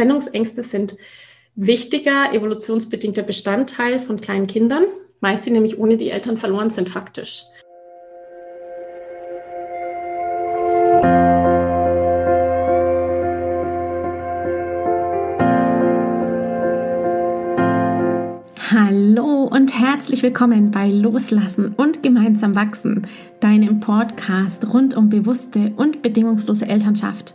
Trennungsängste sind wichtiger evolutionsbedingter Bestandteil von kleinen Kindern, weil sie nämlich ohne die Eltern verloren sind faktisch. Hallo und herzlich willkommen bei Loslassen und gemeinsam wachsen, deinem Podcast rund um bewusste und bedingungslose Elternschaft.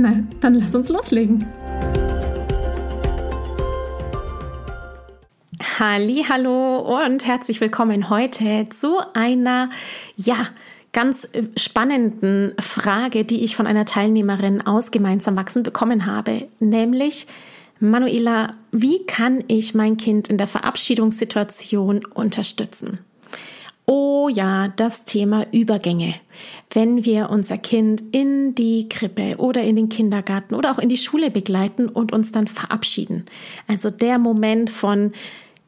Na, dann lass uns loslegen. Halli, hallo und herzlich willkommen heute zu einer ja, ganz spannenden Frage, die ich von einer Teilnehmerin aus Gemeinsam wachsen bekommen habe, nämlich Manuela, wie kann ich mein Kind in der Verabschiedungssituation unterstützen? Oh ja, das Thema Übergänge. Wenn wir unser Kind in die Krippe oder in den Kindergarten oder auch in die Schule begleiten und uns dann verabschieden. Also der Moment von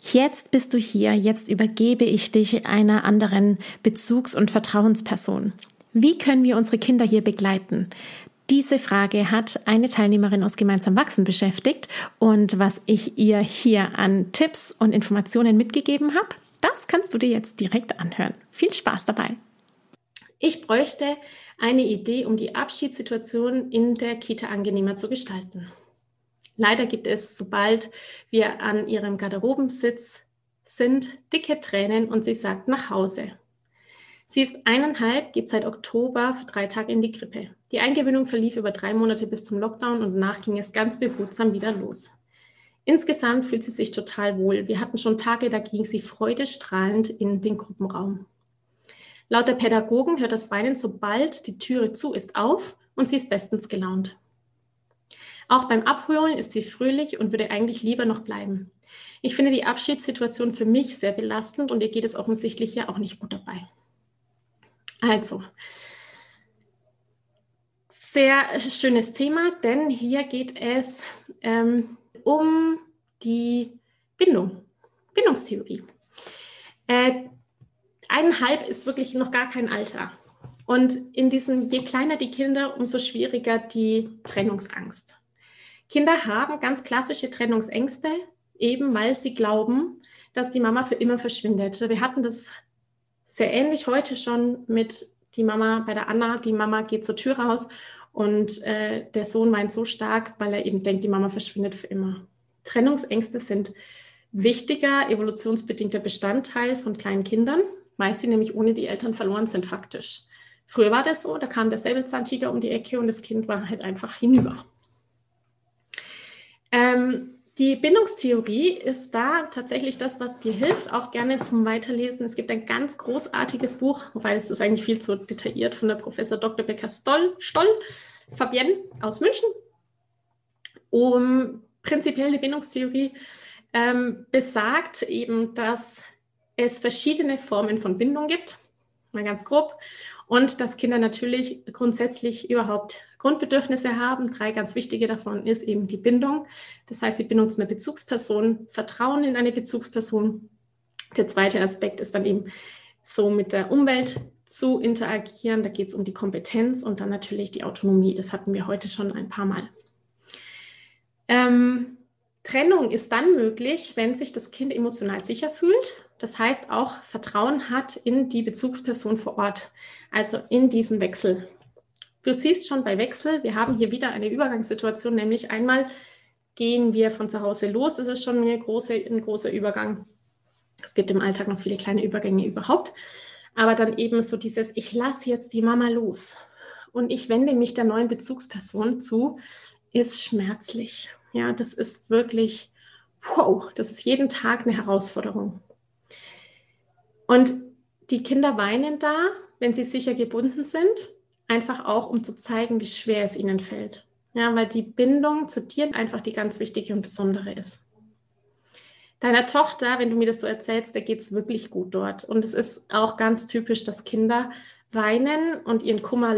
Jetzt bist du hier, jetzt übergebe ich dich einer anderen Bezugs- und Vertrauensperson. Wie können wir unsere Kinder hier begleiten? Diese Frage hat eine Teilnehmerin aus Gemeinsam Wachsen beschäftigt und was ich ihr hier an Tipps und Informationen mitgegeben habe, das kannst du dir jetzt direkt anhören. Viel Spaß dabei. Ich bräuchte eine Idee, um die Abschiedssituation in der Kita angenehmer zu gestalten. Leider gibt es, sobald wir an ihrem Garderobensitz sind, dicke Tränen und sie sagt nach Hause. Sie ist eineinhalb, geht seit Oktober für drei Tage in die Krippe. Die Eingewöhnung verlief über drei Monate bis zum Lockdown und danach ging es ganz behutsam wieder los. Insgesamt fühlt sie sich total wohl. Wir hatten schon Tage, da ging sie freudestrahlend in den Gruppenraum. Laut der Pädagogen hört das Weinen, sobald die Türe zu ist, auf und sie ist bestens gelaunt. Auch beim Abholen ist sie fröhlich und würde eigentlich lieber noch bleiben. Ich finde die Abschiedssituation für mich sehr belastend und ihr geht es offensichtlich ja auch nicht gut dabei. Also, sehr schönes Thema, denn hier geht es ähm, um die Bindung, Bindungstheorie. Äh, eineinhalb ist wirklich noch gar kein Alter. Und in diesem, je kleiner die Kinder, umso schwieriger die Trennungsangst. Kinder haben ganz klassische Trennungsängste, eben weil sie glauben, dass die Mama für immer verschwindet. Wir hatten das sehr ähnlich heute schon mit die Mama bei der Anna. Die Mama geht zur Tür raus und äh, der Sohn weint so stark, weil er eben denkt, die Mama verschwindet für immer. Trennungsängste sind wichtiger evolutionsbedingter Bestandteil von kleinen Kindern, weil sie nämlich ohne die Eltern verloren sind faktisch. Früher war das so, da kam der Säbelzahntiger um die Ecke und das Kind war halt einfach hinüber. Ähm, die Bindungstheorie ist da tatsächlich das, was dir hilft, auch gerne zum Weiterlesen. Es gibt ein ganz großartiges Buch, wobei es ist eigentlich viel zu detailliert von der Professor Dr. Becker Stoll, Stoll Fabienne aus München. Um prinzipiell die Bindungstheorie ähm, besagt eben, dass es verschiedene Formen von Bindung gibt, mal ganz grob, und dass Kinder natürlich grundsätzlich überhaupt Grundbedürfnisse haben. Drei ganz wichtige davon ist eben die Bindung. Das heißt, die Bindung zu einer Bezugsperson, Vertrauen in eine Bezugsperson. Der zweite Aspekt ist dann eben so mit der Umwelt zu interagieren. Da geht es um die Kompetenz und dann natürlich die Autonomie. Das hatten wir heute schon ein paar Mal. Ähm, Trennung ist dann möglich, wenn sich das Kind emotional sicher fühlt. Das heißt auch Vertrauen hat in die Bezugsperson vor Ort, also in diesen Wechsel. Du siehst schon bei Wechsel, wir haben hier wieder eine Übergangssituation, nämlich einmal gehen wir von zu Hause los. Das ist schon große, ein großer Übergang. Es gibt im Alltag noch viele kleine Übergänge überhaupt. Aber dann eben so dieses, ich lasse jetzt die Mama los und ich wende mich der neuen Bezugsperson zu, ist schmerzlich. Ja, das ist wirklich, wow, das ist jeden Tag eine Herausforderung. Und die Kinder weinen da, wenn sie sicher gebunden sind, einfach auch, um zu zeigen, wie schwer es ihnen fällt. Ja, weil die Bindung zu dir einfach die ganz wichtige und besondere ist. Deiner Tochter, wenn du mir das so erzählst, da geht es wirklich gut dort. Und es ist auch ganz typisch, dass Kinder weinen und ihren Kummer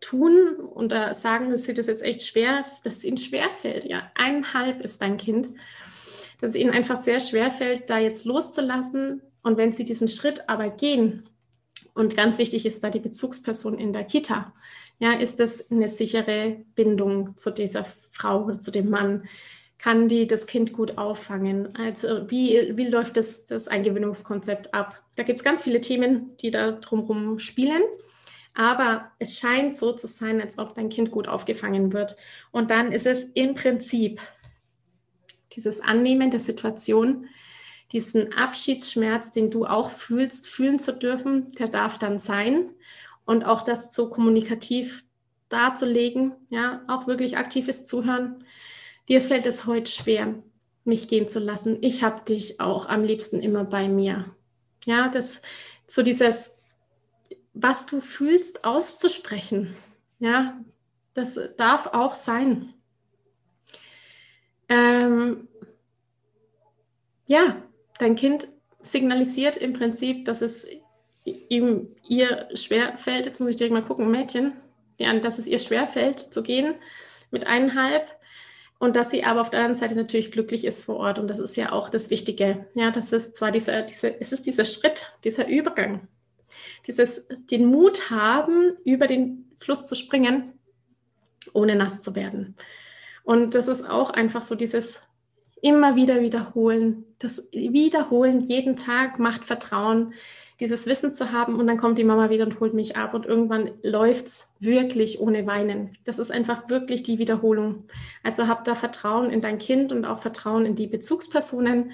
tun und da sagen, dass sie das jetzt echt schwer, dass es ihnen schwerfällt. Ja, eineinhalb ist dein Kind. Dass es ihnen einfach sehr schwer fällt, da jetzt loszulassen. Und wenn sie diesen Schritt aber gehen, und ganz wichtig ist da die Bezugsperson in der Kita, ja, ist das eine sichere Bindung zu dieser Frau oder zu dem Mann? Kann die das Kind gut auffangen? Also wie, wie läuft das, das Eingewöhnungskonzept ab? Da gibt es ganz viele Themen, die da drumherum spielen. Aber es scheint so zu sein, als ob dein Kind gut aufgefangen wird. Und dann ist es im Prinzip dieses Annehmen der Situation, diesen Abschiedsschmerz, den du auch fühlst, fühlen zu dürfen, der darf dann sein. Und auch das so kommunikativ darzulegen, ja, auch wirklich aktives Zuhören. Dir fällt es heute schwer, mich gehen zu lassen. Ich habe dich auch am liebsten immer bei mir. Ja, das so dieses was du fühlst, auszusprechen. Ja, das darf auch sein. Ähm, ja, dein Kind signalisiert im Prinzip, dass es ihm ihr schwer fällt. Jetzt muss ich direkt mal gucken, Mädchen, ja, dass es ihr schwer fällt zu gehen mit eineinhalb und dass sie aber auf der anderen Seite natürlich glücklich ist vor Ort und das ist ja auch das Wichtige. Ja, das ist zwar dieser, dieser, es ist dieser Schritt, dieser Übergang, dieses, den Mut haben, über den Fluss zu springen, ohne nass zu werden. Und das ist auch einfach so dieses immer wieder wiederholen. Das Wiederholen jeden Tag macht Vertrauen, dieses Wissen zu haben und dann kommt die Mama wieder und holt mich ab und irgendwann läuft es wirklich ohne Weinen. Das ist einfach wirklich die Wiederholung. Also hab da Vertrauen in dein Kind und auch Vertrauen in die Bezugspersonen,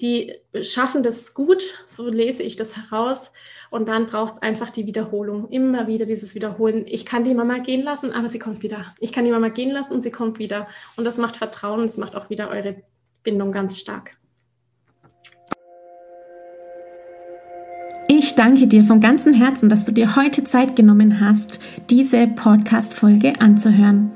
die schaffen das gut, so lese ich das heraus. Und dann braucht es einfach die Wiederholung, immer wieder dieses Wiederholen. Ich kann die Mama gehen lassen, aber sie kommt wieder. Ich kann die Mama gehen lassen und sie kommt wieder. Und das macht Vertrauen das macht auch wieder eure Bindung ganz stark. Ich danke dir von ganzem Herzen, dass du dir heute Zeit genommen hast, diese Podcast-Folge anzuhören.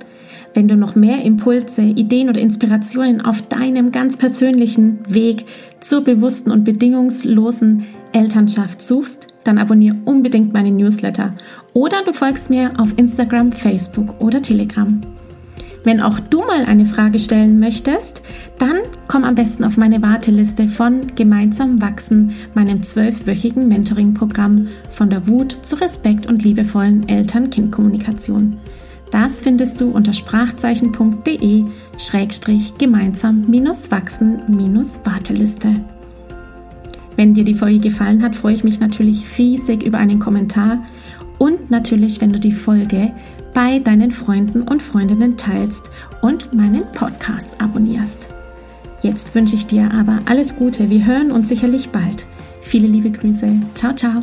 Wenn du noch mehr Impulse, Ideen oder Inspirationen auf deinem ganz persönlichen Weg zur bewussten und bedingungslosen Elternschaft suchst, dann abonniere unbedingt meine Newsletter oder du folgst mir auf Instagram, Facebook oder Telegram. Wenn auch du mal eine Frage stellen möchtest, dann komm am besten auf meine Warteliste von Gemeinsam wachsen, meinem zwölfwöchigen Mentoring-Programm von der Wut zu Respekt und liebevollen Eltern-Kind-Kommunikation. Das findest du unter sprachzeichen.de schrägstrich gemeinsam wachsen Warteliste. Wenn dir die Folge gefallen hat, freue ich mich natürlich riesig über einen Kommentar und natürlich, wenn du die Folge bei deinen Freunden und Freundinnen teilst und meinen Podcast abonnierst. Jetzt wünsche ich dir aber alles Gute. Wir hören uns sicherlich bald. Viele liebe Grüße. Ciao, ciao.